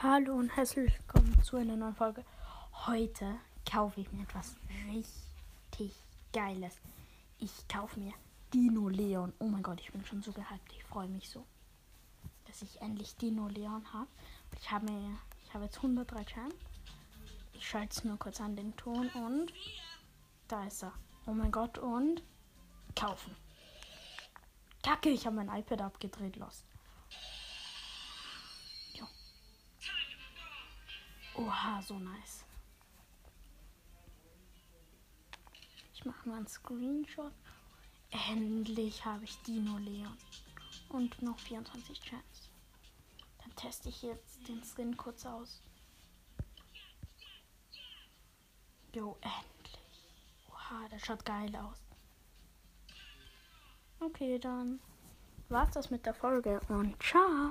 Hallo und herzlich willkommen zu einer neuen Folge. Heute kaufe ich mir etwas richtig Geiles. Ich kaufe mir Dino Leon. Oh mein Gott, ich bin schon so gehypt. Ich freue mich so, dass ich endlich Dino Leon habe. Ich habe ich habe jetzt 103 Chance. Ich schalte es nur kurz an den Ton und da ist er. Oh mein Gott und kaufen. Kacke, ich habe mein iPad abgedreht, lost. Oha, so nice. Ich mache mal einen Screenshot. Endlich habe ich Dino Leon. Und noch 24 Chance. Dann teste ich jetzt den Skin kurz aus. Jo, endlich. Oha, der schaut geil aus. Okay, dann war's das mit der Folge und ciao.